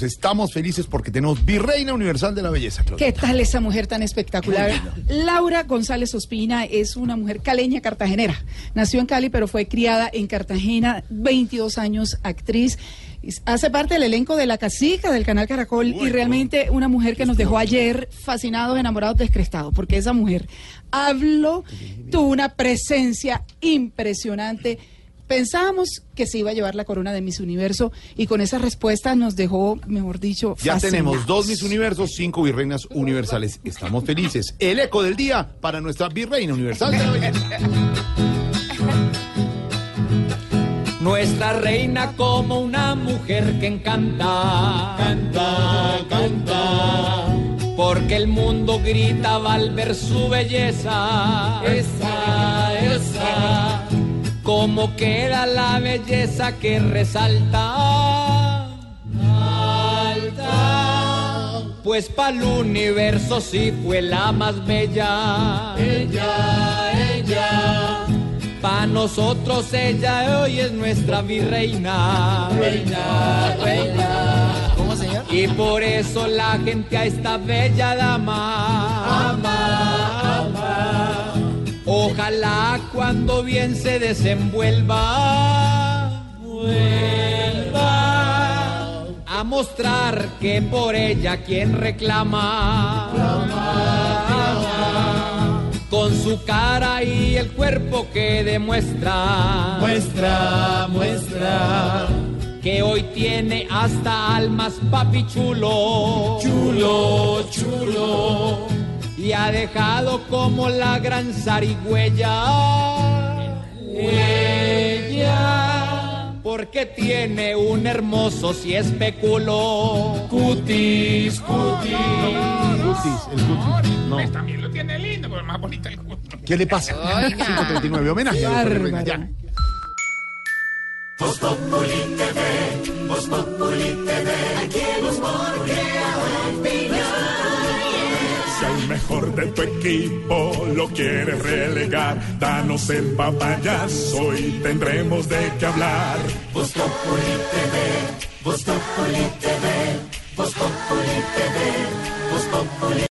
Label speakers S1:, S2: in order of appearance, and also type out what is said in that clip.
S1: Estamos felices porque tenemos Virreina Universal de la Belleza, Claudia.
S2: ¿Qué tal esa mujer tan espectacular? Laura González Ospina es una mujer caleña cartagenera. Nació en Cali, pero fue criada en Cartagena, 22 años, actriz. Hace parte del elenco de La Casica del canal Caracol y realmente una mujer que nos dejó ayer fascinados, enamorados, descrestados, porque esa mujer habló, tuvo una presencia impresionante. Pensábamos que se iba a llevar la corona de Miss Universo y con esa respuesta nos dejó, mejor dicho,
S1: Ya tenemos dos Miss Universos, cinco Virreinas Universales. Estamos felices. El eco del día para nuestra Virreina Universal de.
S3: Nuestra reina como una mujer que encanta, canta, canta, porque el mundo gritaba al ver su belleza, esa, esa, como queda la belleza que resalta, alta, pues para el universo sí fue la más bella, ella, ella. Pa' nosotros ella hoy es nuestra virreina. Reina, reina.
S4: ¿Cómo, señor?
S3: Y por eso la gente a esta bella dama ama, ama. Ojalá cuando bien se desenvuelva, vuelva a mostrar que por ella quien reclama, con su cara y el cuerpo que demuestra, muestra, muestra, que hoy tiene hasta almas papi chulo, chulo, chulo, y ha dejado como la gran zarigüeya, huella, porque tiene un hermoso si especulo, cutis, cutis.
S1: Cutis, el cutis. No.
S5: Pues también lo tiene lindo, pero más bonito el culo.
S1: ¿Qué le pasa? 539, homenaje.
S6: Si al mejor de tu equipo lo quieres relegar, danos el papayazo y tendremos de qué hablar. Voz Populi TV, Voz Populi TV, Voz Populi TV, Populi